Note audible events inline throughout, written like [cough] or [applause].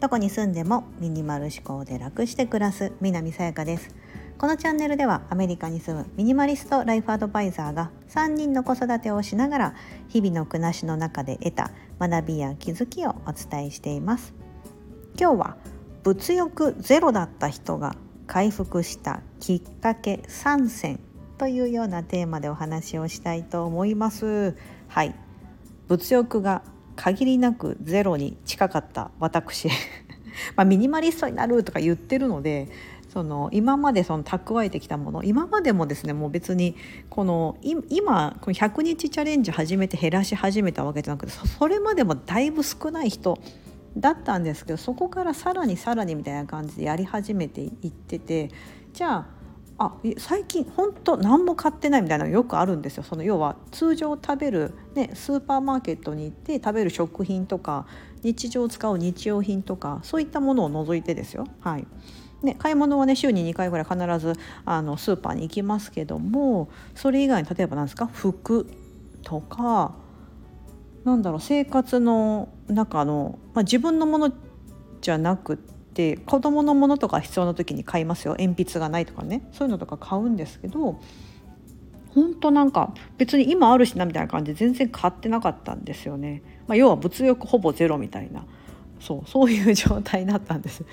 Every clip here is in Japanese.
どこに住んでもミニマル思考で楽して暮らす南さやかです。このチャンネルではアメリカに住むミニマリストライフアドバイザーが3人の子育てをしながら日々の暮らしの中で得た学びや気づきをお伝えしています。今日は物欲ゼロだった人が回復したきっかけ3選というようなテーマでお話をしたいと思います。はい。物欲が限りなくゼロに近かった私。[laughs] まあ、ミニマリストになるとか言ってるのでその今までその蓄えてきたもの今までもですねもう別にこの今この100日チャレンジ始めて減らし始めたわけじゃなくてそれまでもだいぶ少ない人だったんですけどそこからさらにさらにみたいな感じでやり始めていっててじゃああ最近本当何も買ってないみたいなのよくあるんですよその要は通常食べる、ね、スーパーマーケットに行って食べる食品とか日常使う日用品とかそういったものを除いてですよ。はいね、買い物はね週に2回ぐらい必ずあのスーパーに行きますけどもそれ以外に例えば何ですか服とかなんだろう生活の中の、まあ、自分のものじゃなくてって子供のものとか必要な時に買いますよ。鉛筆がないとかね。そういうのとか買うんですけど本当なんか別に今あるしなみたいな感じで全然買ってなかったんですよね。まあ、要は物欲ほぼゼロみたいな。そう [laughs] そういう状態だったんです。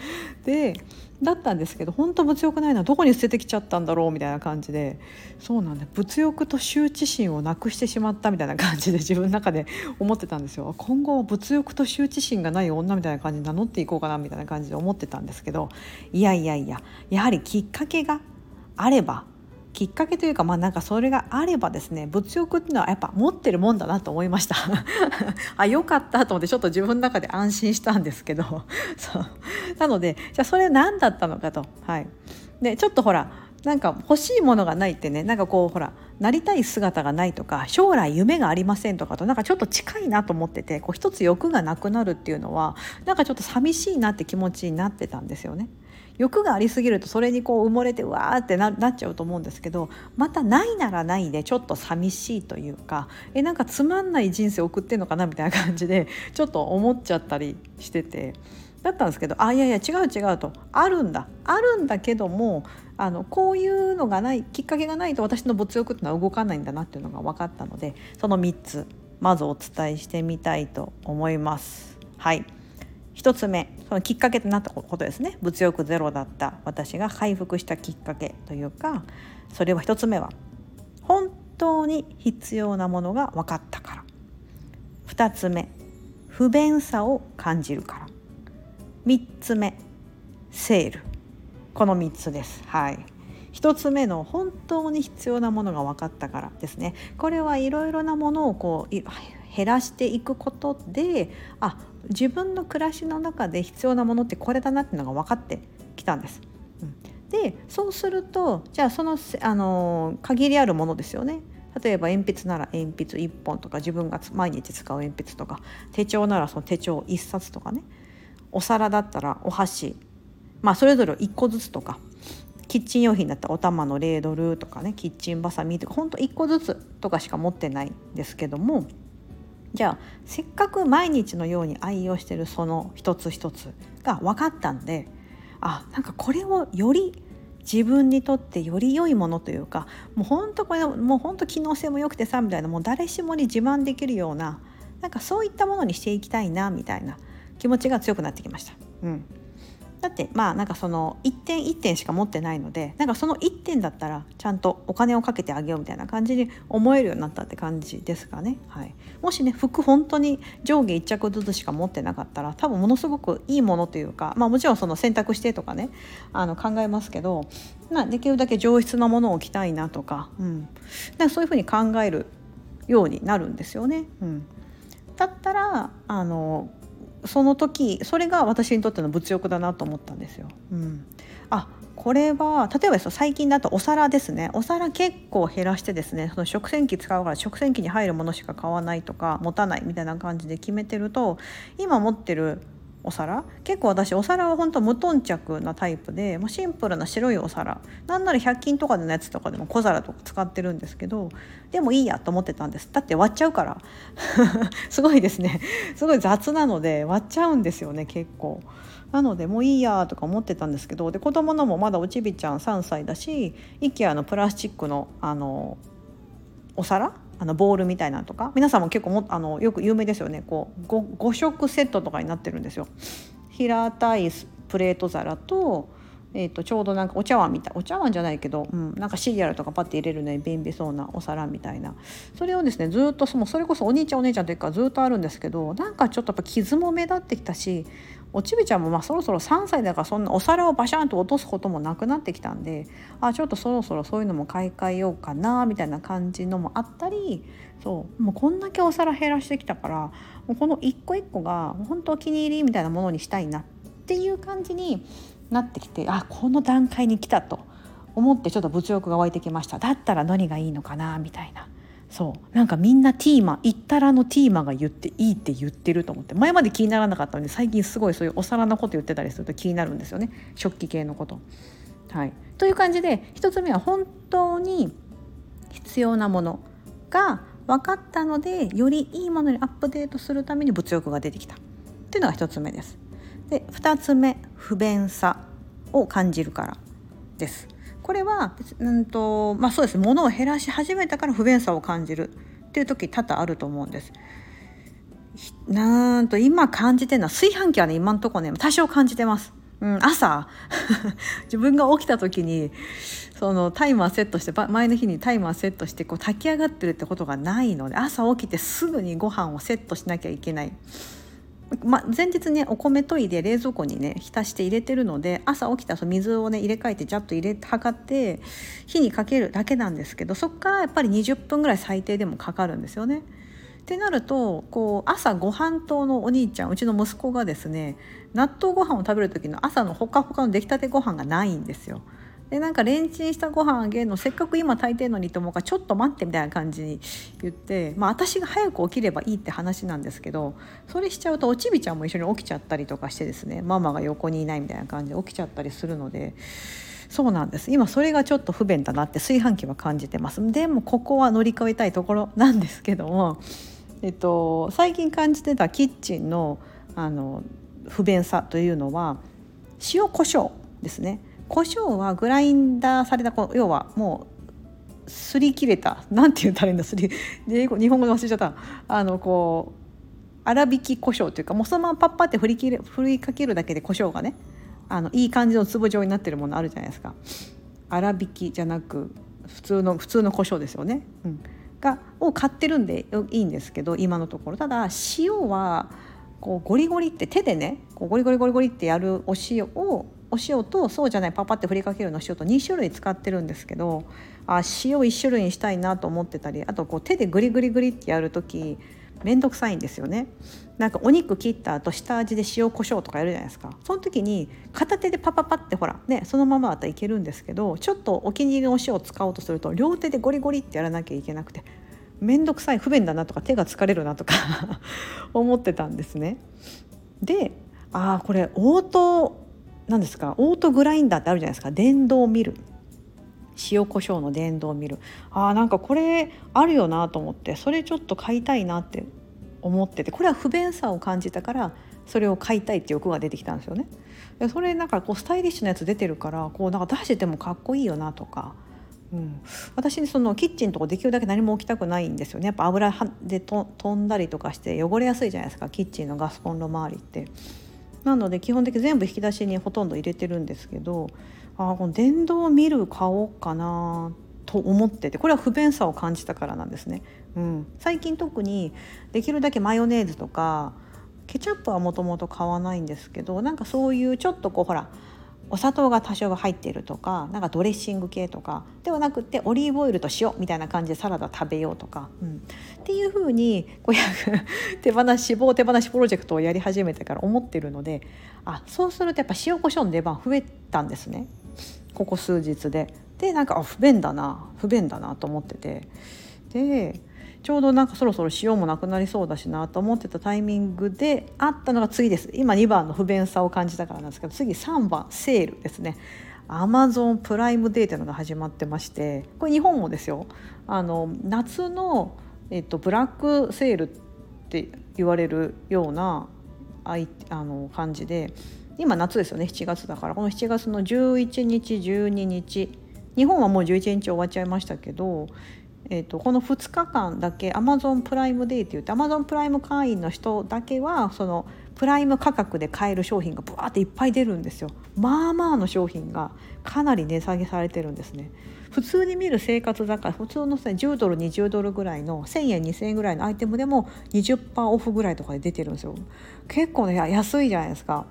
でだったんですけど本当物欲ないなどこに捨ててきちゃったんだろうみたいな感じでそうなんだ物欲と羞恥心をなくしてしまったみたいな感じで自分の中で思ってたんですよ今後物欲と羞恥心がない女みたいな感じで名乗っていこうかなみたいな感じで思ってたんですけどいやいやいややはりきっかけがあればきっかけというかまあなんかそれがあればですね物欲っていうのはやっぱ持ってるもんだなと思いました。[laughs] あよかったと思ってちょっと自分の中で安心したんですけど。[laughs] そう。なのでじゃあそれ何だったのかと。はい。でちょっとほらなんか欲しいものがないってねなんかこうほらなりたい姿がないとか将来夢がありませんとかとなんかちょっと近いなと思っててこう一つ欲がなくなるっていうのはなんかちょっと寂しいなって気持ちになってたんですよね。欲がありすぎるとそれにこう埋もれてわーってなっちゃうと思うんですけどまたないならないでちょっと寂しいというかえなんかつまんない人生送ってんのかなみたいな感じでちょっと思っちゃったりしてて。だったんですけどあいやいや違う違うとあるんだあるんだけどもあのこういうのがないきっかけがないと私の物欲っていうのは動かないんだなっていうのが分かったのでその3つまずお伝えしてみたいと思います。はい1つ目そのきっかけとなったことですね。物欲ゼロだった私が回復したきっかけというかそれは1つ目は本当に必要なものが分かったから。2つ目不便さを感じるから。3つ目セール。この3つです。はい。1つ目の本当に必要なものが分かったからですね。これはいろいろなものをこう減らしていくことであ自分の暮らしの中で必要なものってこれだなっていうのが分かってきたんです。うん、でそうするとじゃあそのあの限りあるものですよね。例えば鉛筆なら鉛筆1本とか自分が毎日使う鉛筆とか手帳ならその手帳1冊とかねお皿だったらお箸まあそれぞれ1個ずつとかキッチン用品だったらお玉のレードルとかねキッチンバサミとかほんと1個ずつとかしか持ってないんですけどもじゃあせっかく毎日のように愛用してるその一つ一つが分かったんであなんかこれをより自分にとってより良いものというかもうほんとこれもうほんと機能性も良くてさみたいなもう誰しもに自慢できるようななんかそういったものにしていきたいなみたいな気持ちが強くなってきました。うんだってまあなんかその1点1点しか持ってないのでなんかその1点だったらちゃんとお金をかけてあげようみたいな感じに思えるようになったって感じですかね。はい、もしね服本当に上下1着ずつしか持ってなかったら多分ものすごくいいものというか、まあ、もちろんその選択してとかねあの考えますけど、ま、できるだけ上質なものを着たいなとか,、うん、かそういうふうに考えるようになるんですよね。うん、だったらあのその時それが私にとっての物欲だなと思ったんですよ。うん、あこれは例えば最近だとお皿ですねお皿結構減らしてですねその食洗機使うから食洗機に入るものしか買わないとか持たないみたいな感じで決めてると今持ってるお皿？結構私お皿は本当無頓着なタイプで、まあ、シンプルな白いお皿。なんなら100均とかのやつとかでも小皿とか使ってるんですけどでもいいやと思ってたんです。だって割っちゃうから。[laughs] すごいですね。すごい雑なので割っちゃうんですよね結構。なのでもういいやとか思ってたんですけどで子供のもまだおちびちゃん3歳だし IKEA のプラスチックのあのお皿あのボールみたいなのとか皆さんも結構もあのよく有名ですよねこう 5, 5色セットとかになってるんですよ。平たいプレート皿と,、えー、とちょうどなんかお茶碗みたいお茶碗じゃないけど、うん、なんかシリアルとかパッて入れるのに便利そうなお皿みたいなそれをですねずっとそのそれこそお兄ちゃんお姉ちゃんというかずっとあるんですけどなんかちょっとやっぱ傷も目立ってきたしおちびちゃんもまあそろそろ3歳だからそんなお皿をバシャンと落とすこともなくなってきたんであちょっとそろそろそういうのも買い替えようかなみたいな感じのもあったりそうもうこんだけお皿減らしてきたからもうこの一個一個が本当お気に入りみたいなものにしたいなっていう感じになってきてあこの段階に来たと思ってちょっと物欲が湧いてきましただったら何がいいのかなみたいな。そうなんかみんなティーマ行ったらのティーマが言っていいって言ってると思って前まで気にならなかったので最近すごいそういうお皿のこと言ってたりすると気になるんですよね食器系のこと。はい、という感じで1つ目は本当に必要なものが分かったのでよりいいものにアップデートするために物欲が出てきたっていうのが1つ目です。で2つ目不便さを感じるからです。これはうんとまあそうです物を減らし始めたから不便さを感じるっていう時多々あると思うんです。なんと今感じてるのは炊飯器はね今んとこね多少感じてます。うん、朝 [laughs] 自分が起きた時にそのタイマーセットして前の日にタイマーセットしてこう炊き上がってるってことがないので朝起きてすぐにご飯をセットしなきゃいけない。ま、前日ねお米研いで冷蔵庫にね浸して入れてるので朝起きたら水をね入れ替えてジャッと入れ測って火にかけるだけなんですけどそこからやっぱり20分ぐらい最低でもかかるんですよね。ってなるとこう朝ご飯糖のお兄ちゃんうちの息子がですね納豆ご飯を食べる時の朝のほかほかの出来たてご飯がないんですよ。でなんかレンチンしたご飯あげるのせっかく今炊いてるのにと思うからちょっと待ってみたいな感じに言ってまあ私が早く起きればいいって話なんですけどそれしちゃうとおちびちゃんも一緒に起きちゃったりとかしてですねママが横にいないみたいな感じで起きちゃったりするので。そうなんです今それがちょっと不便だなって炊飯器は感じてますでもここは乗り越えたいところなんですけども、えっと、最近感じてたキッチンのあの不便さというのは塩コショウですね胡椒はグラインダーされた要はもうすり切れたなんて言ったらいいんだすり日本語で忘れちゃった。あのこう粗挽き胡椒というかもうそのままパッパって振り切れ振りかけるだけで胡椒がねあのいい感じの粒状になってるものあるじゃないですか。粗挽きじゃなく普通の普通の胡椒ですよね、うん、がを買ってるんでいいんですけど今のところ。ただ塩はこうゴリゴリって手でねこうゴリゴリゴリゴリってやるお塩をお塩とそうじゃないパパって振りかけるの塩と2種類使ってるんですけどあ塩1種類にしたいなと思ってたりあとこう手でグリグリグリってやる時面倒くさいんですよねなんかお肉切った後下味で塩コショウとかやるじゃないですかその時に片手でパパパってほらねそのままだったらいけるんですけどちょっとお気に入りのお塩を使おうとすると両手でゴリゴリってやらなきゃいけなくて面倒くさい不便だなとか手が疲れるなとか [laughs] 思ってたんですね。でああこれオート何ですか？オートグラインダーってあるじゃないですか？電動ミル。塩コショウの電動ミル。あーなんかこれあるよなと思ってそれちょっと買いたいなって思っててこれは不便さを感じたからそれを買いたいって欲が出てきたんですよね。でそれなんかこうスタイリッシュなやつ出てるからこうなんか出しててもかっこいいよなとか、うん、私そのキッチンとかできるだけ何も置きたくないんですよね。やっぱ油で飛んだりとかして汚れやすいじゃないですか？キッチンのガスコンロ周りって。なので基本的に全部引き出しにほとんど入れてるんですけどあこの電動ミル買おうかなと思っててこれは不便さを感じたからなんですね。うん、最近特にできるだけマヨネーズとかケチャップはもともと買わないんですけどなんかそういうちょっとこうほらお砂糖が多少入ってるとかなんかドレッシング系とかではなくてオリーブオイルと塩みたいな感じでサラダ食べようとか、うん、っていうふうにこう [laughs] 手放し脂肪手放しプロジェクトをやり始めてから思ってるのであそうするとやっぱ塩コショウの出番増えたんですね。ここ数日で。でなんかあ不便だな不便だなと思ってて。でちょうどなんかそろそろ塩もなくなりそうだしなと思ってたタイミングであったのが次です。今2番の不便さを感じたからなんですけど次3番セールですね。アマゾンプライムデーというのが始まってましてこれ日本もですよ。あの夏の、えっと、ブラックセールって言われるようなあいあの感じで今夏ですよね7月だから。この7月の11日12日。日本はもう11日終わっちゃいましたけどえーと、この2日間だけアマゾンプライムデーって言ってアマゾンプライム会員の人だけはそのプライム価格で買える商品がブワーっていっぱい出るんですよ。まあまあの商品がかなり値下げされてるんですね。普通に見る生活雑貨普通の10ドル20ドルぐらいの1000円2000円ぐらいのアイテムでも20%オフぐらいとかで出てるんですよ。結構ね安いじゃないですか。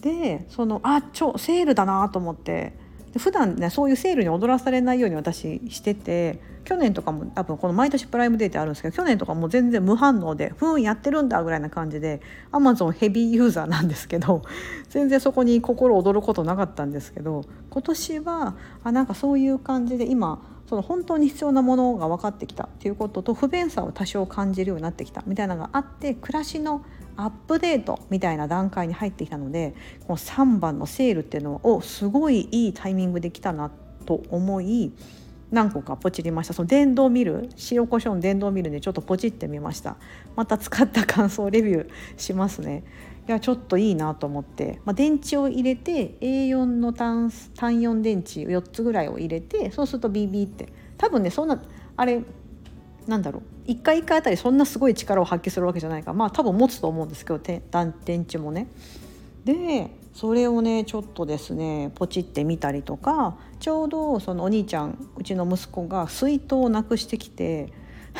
でそのあちょセールだなと思って普段ねそういうセールに踊らされないように私してて去年とかも多分この毎年プライムデーってあるんですけど去年とかも全然無反応で「ふんやってるんだ」ぐらいな感じでアマゾンヘビーユーザーなんですけど [laughs] 全然そこに心躍ることなかったんですけど今年はあなんかそういう感じで今その本当に必要なものが分かってきたっていうことと不便さを多少感じるようになってきたみたいなのがあって暮らしのアップデートみたいな段階に入ってきたのでこの3番のセールっていうのをすごいいいタイミングで来たなと思い何個かポチりました。その電動ミル塩コショウの電動ミルでちょっとポチってみました。また使った感想レビューしますね。いやちょっといいなと思って、まあ、電池を入れて A4 の単単4電池4つぐらいを入れてそうすると BB って。多分ねそんなあれなんだろう。1回1回あたりそんなすごい力を発揮するわけじゃないからまあ多分持つと思うんですけど電池もね。でそれをねちょっとですねポチってみたりとかちょうどそのお兄ちゃんうちの息子が水筒をなくしてきて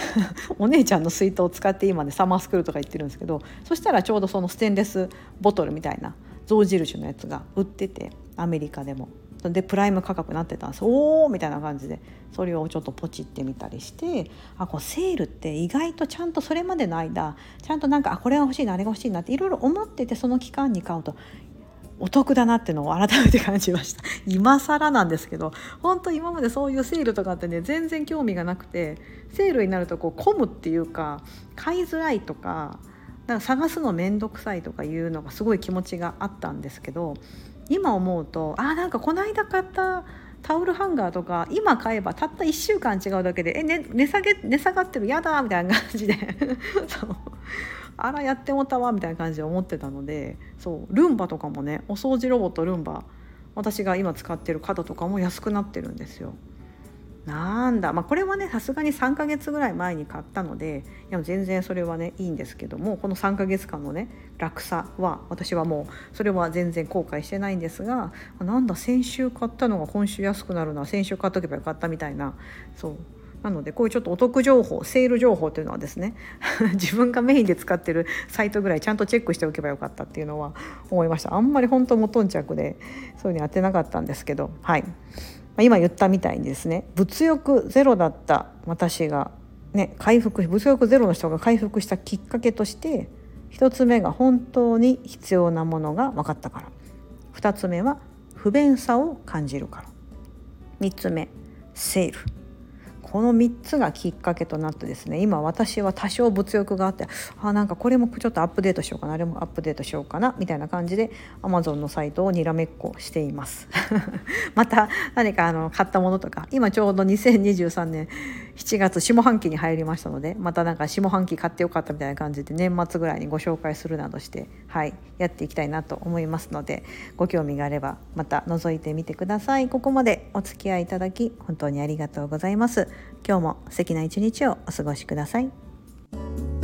[laughs] お姉ちゃんの水筒を使って今ねサマースクールとか行ってるんですけどそしたらちょうどそのステンレスボトルみたいな象印のやつが売っててアメリカでも。でプライム価格になってたんですおおみたいな感じでそれをちょっとポチってみたりしてあこうセールって意外とちゃんとそれまでの間ちゃんとなんかあこれが欲しいなあれが欲しいなっていろいろ思っててその期間に買うとお得だなってのを改めて感じました。[laughs] 今更なんですけど本当今までそういうセールとかってね全然興味がなくてセールになるとこう混むっていうか買いづらいとかなんか探すの面倒くさいとかいうのがすごい気持ちがあったんですけど今思うとあなんかこの間買ったタオルハンガーとか今買えばたった1週間違うだけで「え、ね、値下げ値下がってるやだ」みたいな感じで。[laughs] そう。あらやってもたわみたいな感じで思ってたのでそうルンバとかもねお掃除ロボットルンバ私が今使ってる角とかも安くなってるんですよ。なんだまあこれはねさすがに3ヶ月ぐらい前に買ったのでいや全然それはねいいんですけどもこの3ヶ月間のね楽さは私はもうそれは全然後悔してないんですがなんだ先週買ったのが今週安くなるのは先週買っとけばよかったみたいなそうなのでこういうちょっとお得情報セール情報というのはですね [laughs] 自分がメインで使ってるサイトぐらいちゃんとチェックしておけばよかったっていうのは思いました。あんまり本当無頓着でそういうのやってなかったんですけど。はい。今言ったみたいにですね物欲ゼロだった私が、ね、回復物欲ゼロの人が回復したきっかけとして1つ目が本当に必要なものが分かったから。2つ目は不便さを感じるから。3つ目セール。この3つがきっかけとなってですね今私は多少物欲があってあなんかこれもちょっとアップデートしようかなあれもアップデートしようかなみたいな感じで Amazon のサイトをにらめっこしています。[laughs] また何かあの買ったものとか今ちょうど2023年7月下半期に入りましたのでまたなんか下半期買ってよかったみたいな感じで年末ぐらいにご紹介するなどしてはいやっていきたいなと思いますのでご興味があればまた覗いてみてくださいここまでお付き合いいただき本当にありがとうございます今日も素敵な一日をお過ごしください。